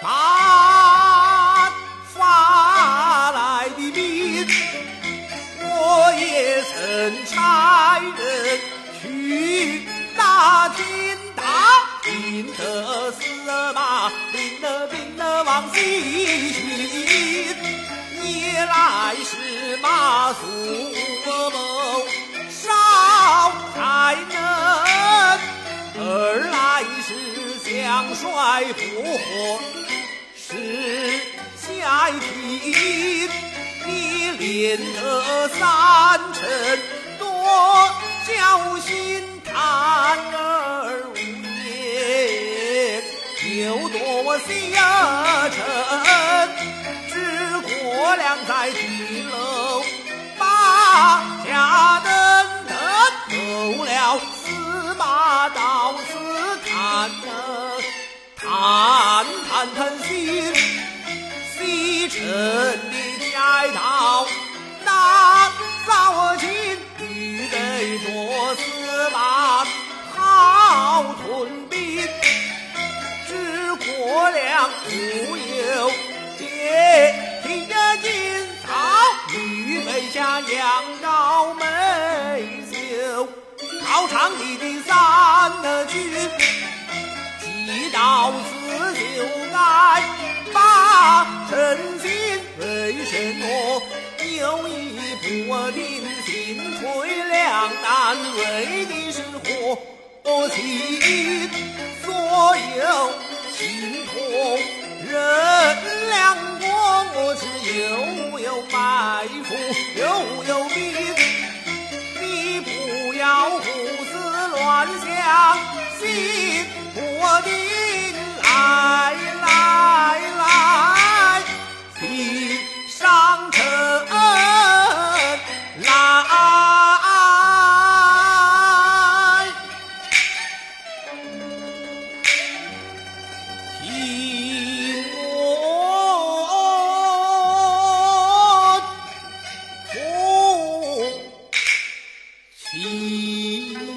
打发来的兵我也曾差人去打听打听得司马领了兵往西行帅不和是下一品，你练得三成多侥幸贪而无言，又多下臣，知国良在地楼，一不定心垂两难，为的是何情？所有心痛人两国，我知又有埋伏，又有兵，你不要胡思乱想，心 you.